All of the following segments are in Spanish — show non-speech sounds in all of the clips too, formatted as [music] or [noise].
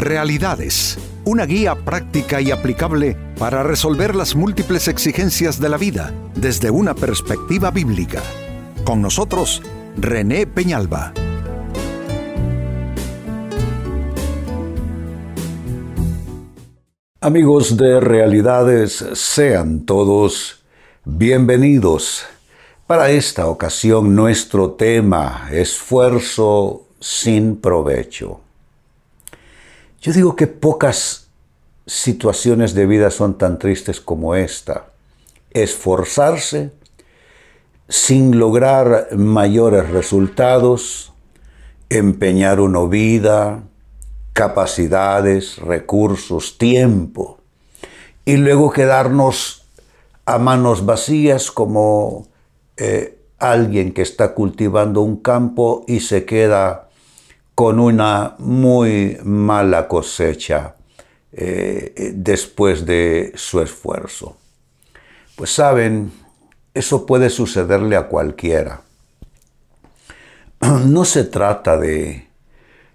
Realidades, una guía práctica y aplicable para resolver las múltiples exigencias de la vida desde una perspectiva bíblica. Con nosotros, René Peñalba. Amigos de Realidades, sean todos bienvenidos. Para esta ocasión nuestro tema, esfuerzo sin provecho. Yo digo que pocas situaciones de vida son tan tristes como esta. Esforzarse sin lograr mayores resultados, empeñar una vida, capacidades, recursos, tiempo, y luego quedarnos a manos vacías como eh, alguien que está cultivando un campo y se queda con una muy mala cosecha eh, después de su esfuerzo. Pues saben, eso puede sucederle a cualquiera. [clears throat] No se trata de,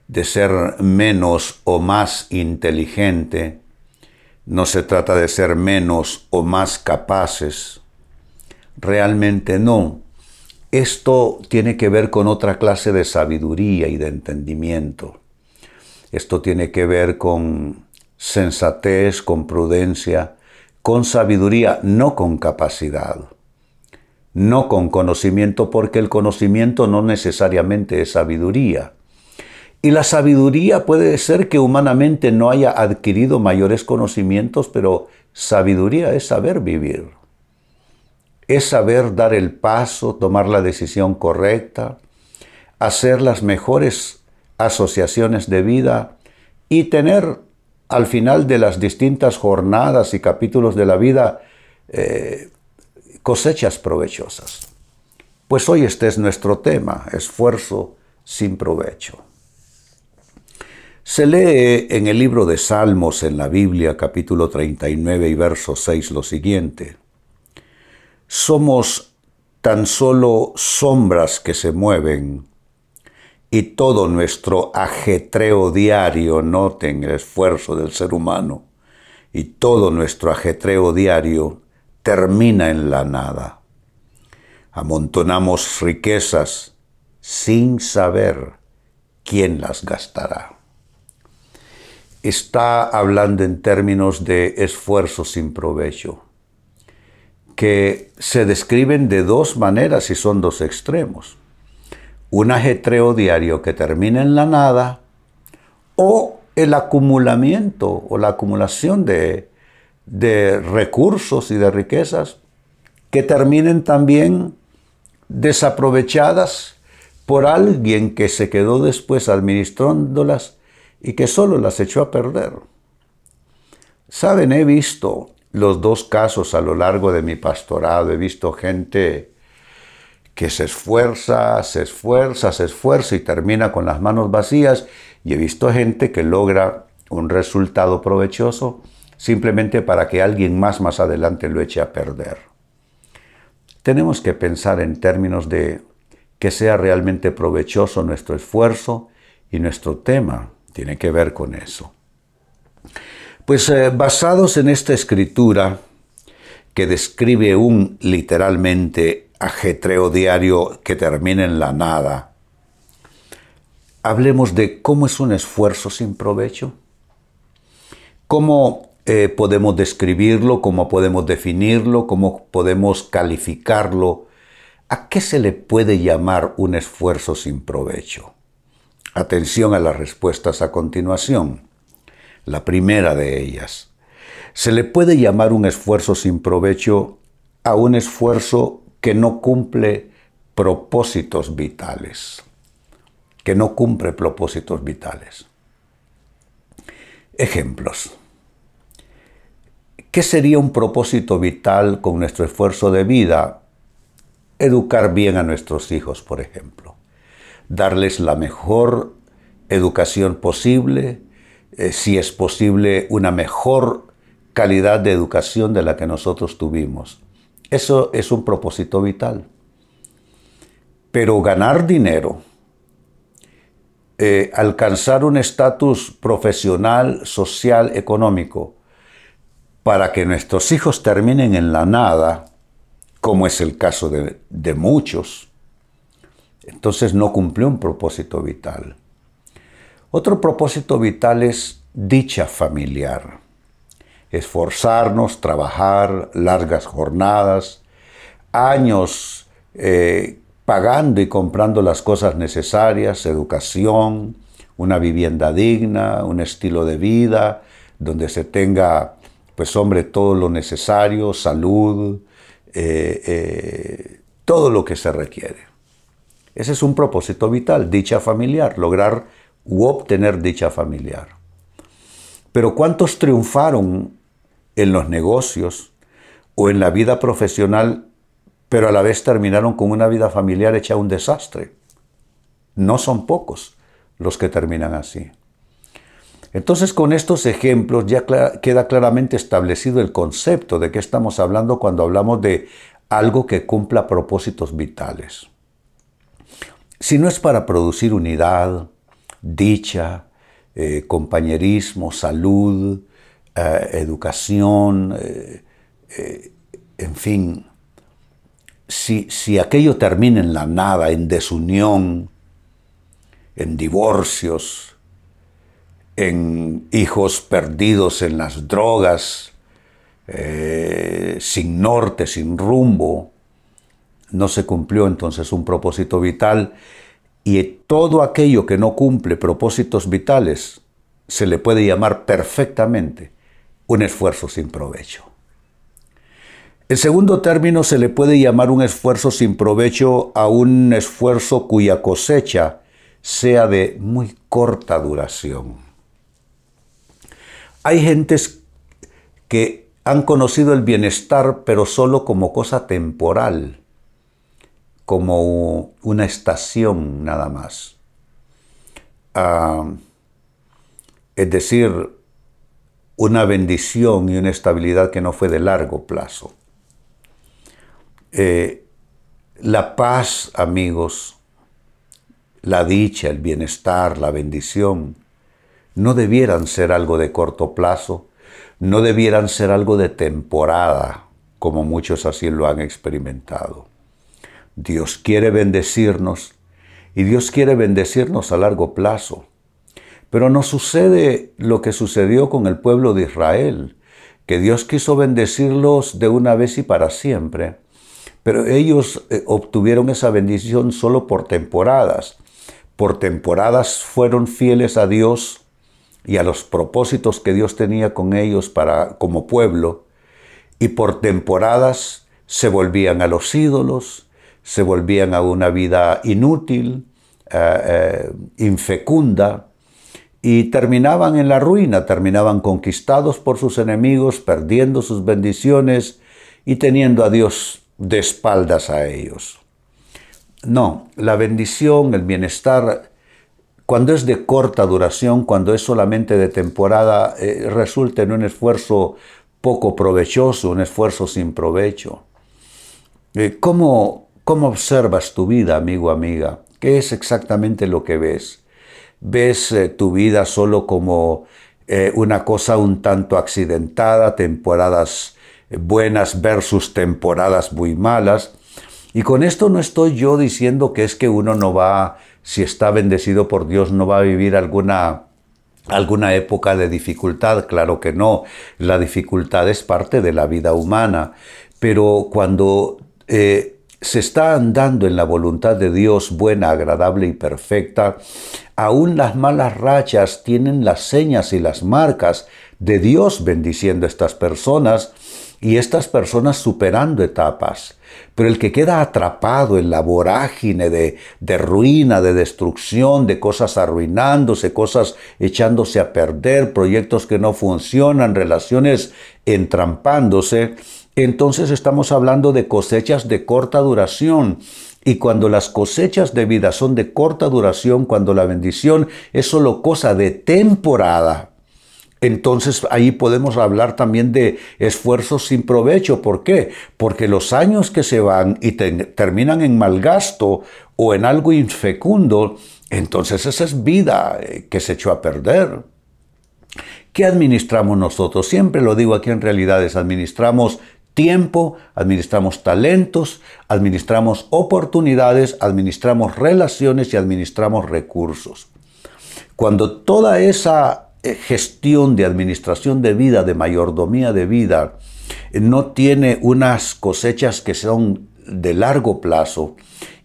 de ser menos o más inteligente, no se trata de ser menos o más capaces, realmente no. Esto tiene que ver con otra clase de sabiduría y de entendimiento. Esto tiene que ver con sensatez, con prudencia, con sabiduría, no con capacidad, no con conocimiento, porque el conocimiento no necesariamente es sabiduría. Y la sabiduría puede ser que humanamente no haya adquirido mayores conocimientos, pero sabiduría es saber vivir es saber dar el paso, tomar la decisión correcta, hacer las mejores asociaciones de vida y tener al final de las distintas jornadas y capítulos de la vida eh, cosechas provechosas. Pues hoy este es nuestro tema, esfuerzo sin provecho. Se lee en el libro de Salmos en la Biblia capítulo 39 y verso 6 lo siguiente somos tan solo sombras que se mueven y todo nuestro ajetreo diario, noten el esfuerzo del ser humano, y todo nuestro ajetreo diario termina en la nada. Amontonamos riquezas sin saber quién las gastará. Está hablando en términos de esfuerzo sin provecho que se describen de dos maneras y son dos extremos. Un ajetreo diario que termina en la nada o el acumulamiento o la acumulación de, de recursos y de riquezas que terminen también desaprovechadas por alguien que se quedó después administrándolas y que solo las echó a perder. Saben, he visto los dos casos a lo largo de mi pastorado. He visto gente que se esfuerza, se esfuerza, se esfuerza y termina con las manos vacías. Y he visto gente que logra un resultado provechoso simplemente para que alguien más más adelante lo eche a perder. Tenemos que pensar en términos de que sea realmente provechoso nuestro esfuerzo y nuestro tema tiene que ver con eso. Pues eh, basados en esta escritura que describe un literalmente ajetreo diario que termina en la nada, hablemos de cómo es un esfuerzo sin provecho, cómo eh, podemos describirlo, cómo podemos definirlo, cómo podemos calificarlo, a qué se le puede llamar un esfuerzo sin provecho. Atención a las respuestas a continuación la primera de ellas. Se le puede llamar un esfuerzo sin provecho a un esfuerzo que no cumple propósitos vitales, que no cumple propósitos vitales. Ejemplos. ¿Qué sería un propósito vital con nuestro esfuerzo de vida? Educar bien a nuestros hijos, por ejemplo. Darles la mejor educación posible, eh, si es posible, una mejor calidad de educación de la que nosotros tuvimos. Eso es un propósito vital. Pero ganar dinero eh, alcanzar un estatus profesional, social, económico, para que nuestros hijos terminen en la nada, como es el caso de, de muchos, entonces no cumplió un propósito vital. Otro propósito vital es dicha familiar. Esforzarnos, trabajar, largas jornadas, años eh, pagando y comprando las cosas necesarias, educación, una vivienda digna, un estilo de vida, donde se tenga, pues hombre, todo lo necesario, salud, eh, eh, todo lo que se requiere. Ese es un propósito vital, dicha familiar, lograr u obtener dicha familiar. Pero ¿cuántos triunfaron en los negocios o en la vida profesional, pero a la vez terminaron con una vida familiar hecha un desastre? No son pocos los que terminan así. Entonces con estos ejemplos ya queda claramente establecido el concepto de qué estamos hablando cuando hablamos de algo que cumpla propósitos vitales. Si no es para producir unidad, dicha, eh, compañerismo, salud, eh, educación, eh, en fin, si, si aquello termina en la nada, en desunión, en divorcios, en hijos perdidos en las drogas, sin norte, sin rumbo, no se cumplió entonces un propósito vital y todo aquello que no cumple propósitos vitales se le puede llamar perfectamente un esfuerzo sin provecho. En segundo término, se le puede llamar un esfuerzo sin provecho a un esfuerzo cuya cosecha sea de muy corta duración. Hay gentes que han conocido el bienestar pero solo como cosa temporal como una estación nada más. Ah, es decir, una bendición y una estabilidad que no fue de largo plazo. Eh, la paz, amigos, la dicha, el bienestar, la bendición, no debieran ser algo de corto plazo, no debieran ser algo de temporada, como muchos así lo han experimentado. Dios quiere bendecirnos y Dios quiere bendecirnos a largo plazo. Pero no sucede lo que sucedió con el pueblo de Israel, que Dios quiso bendecirlos de una vez y para siempre. Pero ellos eh, obtuvieron esa bendición solo por temporadas. Por temporadas fueron fieles a Dios y a los propósitos que Dios tenía con ellos para como pueblo y por temporadas se volvían a los ídolos, se volvían a una vida inútil, eh, eh, infecunda, y terminaban en la ruina, terminaban conquistados por sus enemigos, perdiendo sus bendiciones y teniendo a Dios de espaldas a ellos. No, la bendición, el bienestar, cuando es de corta duración, cuando es solamente de temporada, eh, resulta en un esfuerzo poco provechoso, un esfuerzo sin provecho. ¿Cómo, ¿Cómo observas tu vida, amigo, amiga? ¿Qué es exactamente lo que ves? ¿Ves eh, tu vida solo como eh, una cosa un tanto accidentada, temporadas buenas versus temporadas muy malas? Y con esto no estoy yo diciendo que es que uno no va, si está bendecido por Dios, no va a vivir alguna alguna época de dificultad, claro que no, la dificultad es parte de la vida humana, pero cuando eh, se está andando en la voluntad de Dios buena, agradable y perfecta, aún las malas rachas tienen las señas y las marcas de Dios bendiciendo a estas personas y estas personas superando etapas. Pero el que queda atrapado en la vorágine de, de, ruina, de destrucción, de cosas arruinándose, cosas echándose a perder, proyectos que no funcionan, relaciones entrampándose, entonces estamos hablando de cosechas de corta duración. Y cuando las cosechas de vida son de corta duración, cuando la bendición es solo cosa de temporada, entonces ahí podemos hablar también de esfuerzos sin provecho. ¿Por qué? Porque los años que se van y terminan en mal gasto o en algo infecundo, entonces esa es vida eh, que se echó a perder. ¿Qué administramos nosotros? Siempre lo digo aquí en realidades, administramos tiempo, administramos talentos, administramos oportunidades, administramos relaciones y administramos recursos. Cuando toda esa eh, gestión de administración de vida, de mayordomía de vida, eh, no tiene unas cosechas que son de largo plazo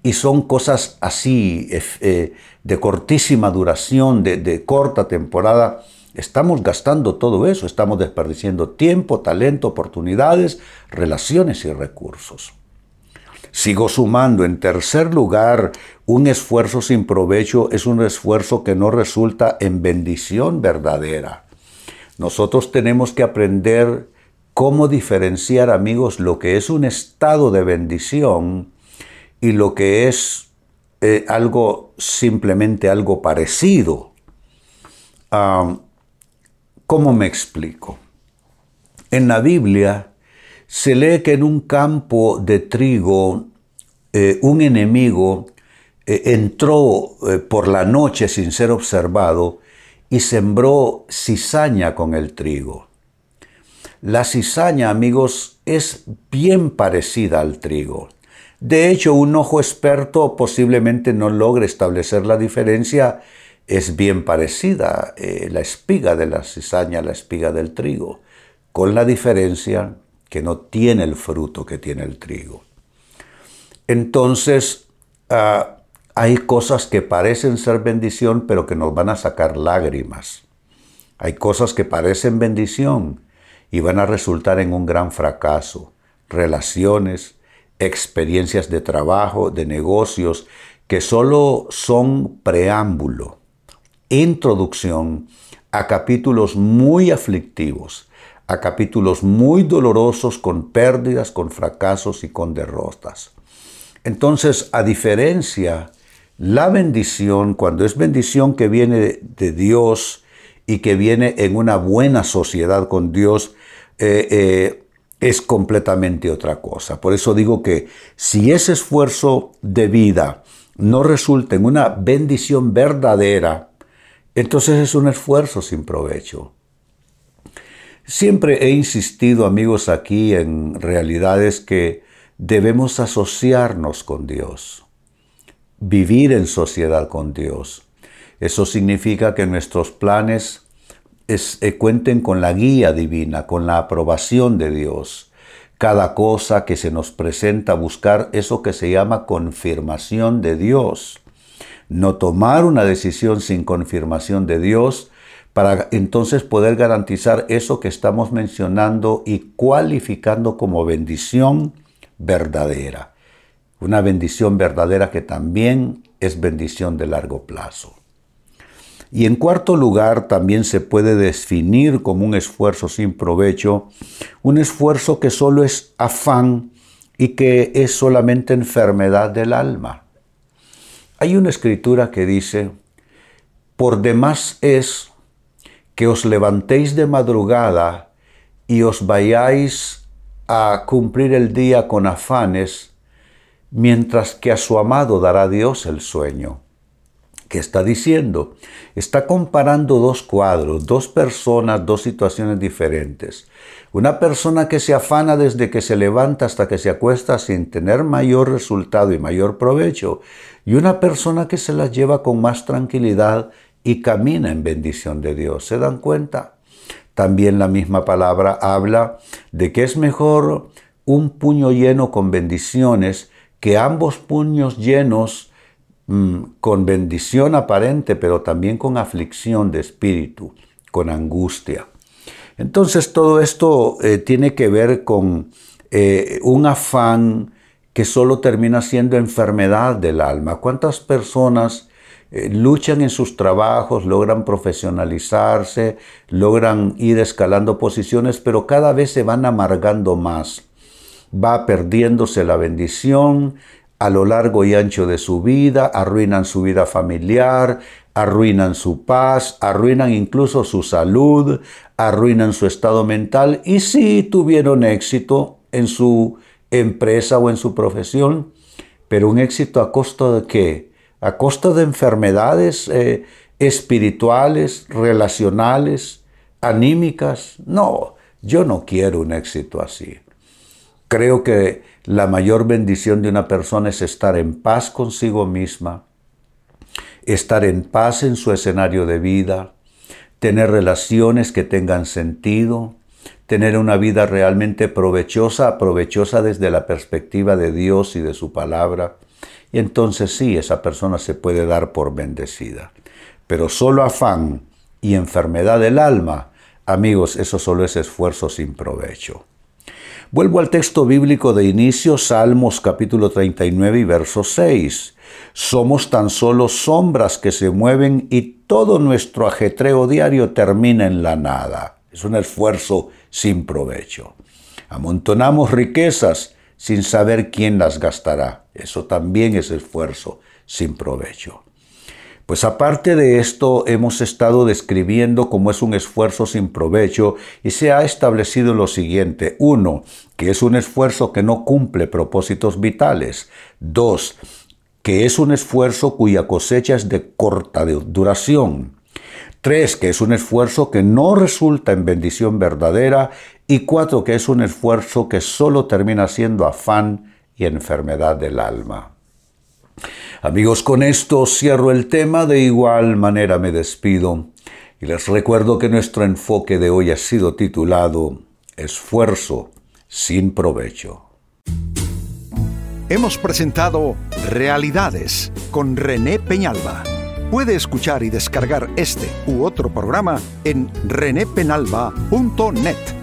y son cosas así eh, de cortísima duración, de corta temporada, Estamos gastando todo eso, estamos desperdiciando tiempo, talento, oportunidades, relaciones y recursos. Sigo sumando, en tercer lugar, un esfuerzo sin provecho es un esfuerzo que no resulta en bendición verdadera. Nosotros tenemos que aprender cómo diferenciar, amigos, lo que es un estado de bendición y lo que es eh, algo simplemente algo parecido. ¿Cómo me explico? En la Biblia se lee que en un campo de trigo eh, un enemigo eh, entró eh, por la noche sin ser observado y sembró cizaña con el trigo. La cizaña, amigos, es bien parecida al trigo. De hecho, un ojo experto posiblemente no logre establecer la diferencia es bien parecida eh, la espiga de la cizaña a la espiga del trigo, con la diferencia que no tiene el fruto que tiene el trigo. Entonces, ah, hay cosas que parecen ser bendición, pero que nos van a sacar lágrimas. Hay cosas que parecen bendición y van a resultar en un gran fracaso. Relaciones, experiencias de trabajo, de negocios, que solo son preámbulo introducción a capítulos muy aflictivos, a capítulos muy dolorosos con pérdidas, con fracasos y con derrotas. Entonces, a diferencia, la bendición, cuando es bendición que viene de Dios y que viene en una buena sociedad con Dios, eh, eh, es completamente otra cosa. Por eso digo que si ese esfuerzo de vida no resulta en una bendición verdadera, entonces es un esfuerzo sin provecho. Siempre he insistido, amigos, aquí en realidades que debemos asociarnos con Dios, vivir en sociedad con Dios. Eso significa que nuestros planes eh, cuenten con la guía divina, con la aprobación de Dios. Cada cosa que se nos presenta, buscar eso que se llama confirmación de Dios no tomar una decisión sin confirmación de Dios para entonces poder garantizar eso que estamos mencionando y cualificando como bendición verdadera. Una bendición verdadera que también es bendición de largo plazo. Y en cuarto lugar, también se puede definir como un esfuerzo sin provecho, un esfuerzo que solo es afán y que es solamente enfermedad del alma. Hay una escritura que dice, por demás es que os levantéis de madrugada y os vayáis a cumplir el día con afanes, mientras que a su amado dará Dios el sueño. ¿Qué está diciendo? Está comparando dos cuadros, dos personas, dos situaciones diferentes. Una persona que se afana desde que se levanta hasta que se acuesta sin tener mayor resultado y mayor provecho, y una persona que se la lleva con más tranquilidad y camina en bendición de Dios. ¿Se dan cuenta? También la misma palabra habla de que es mejor un puño lleno con bendiciones que ambos puños llenos con bendición aparente, pero también con aflicción de espíritu, con angustia. Entonces todo esto eh, tiene que ver con eh, un afán que solo termina siendo enfermedad del alma. ¿Cuántas personas eh, luchan en sus trabajos, logran profesionalizarse, logran ir escalando posiciones, pero cada vez se van amargando más? Va perdiéndose la bendición, a lo largo y ancho de su vida, arruinan su vida familiar, arruinan su paz, arruinan incluso su salud, arruinan su estado mental y sí tuvieron éxito en su empresa o en su profesión, pero un éxito a costo de qué? a costa de enfermedades eh, espirituales, relacionales, anímicas. No, yo no quiero un éxito así. Creo que la mayor bendición de una persona es estar en paz consigo misma, estar en paz en su escenario de vida, tener relaciones que tengan sentido, tener una vida realmente provechosa, provechosa desde la perspectiva de Dios y de su palabra. Y entonces sí, esa persona se puede dar por bendecida. Pero solo afán y enfermedad del alma, amigos, eso solo es esfuerzo sin provecho. Vuelvo al texto bíblico de inicio, Salmos capítulo 39 y verso 6. Somos tan solo sombras que se mueven y todo nuestro ajetreo diario termina en la nada. Es un esfuerzo sin provecho. Amontonamos riquezas sin saber quién las gastará. Eso también es esfuerzo sin provecho. Pues aparte de esto, hemos estado describiendo cómo es un esfuerzo sin provecho y se ha establecido lo siguiente. Uno, que es un esfuerzo que no cumple propósitos vitales. Dos, que es un esfuerzo cuya cosecha es de corta duración. Tres, que es un esfuerzo que no resulta en bendición verdadera. Y cuatro, que es un esfuerzo que solo termina siendo afán y enfermedad del alma. Amigos, con esto cierro el tema, de igual manera me despido y les recuerdo que nuestro enfoque de hoy ha sido titulado Esfuerzo sin provecho. Hemos presentado Realidades con René Peñalba. Puede escuchar y descargar este u otro programa en renépenalba.net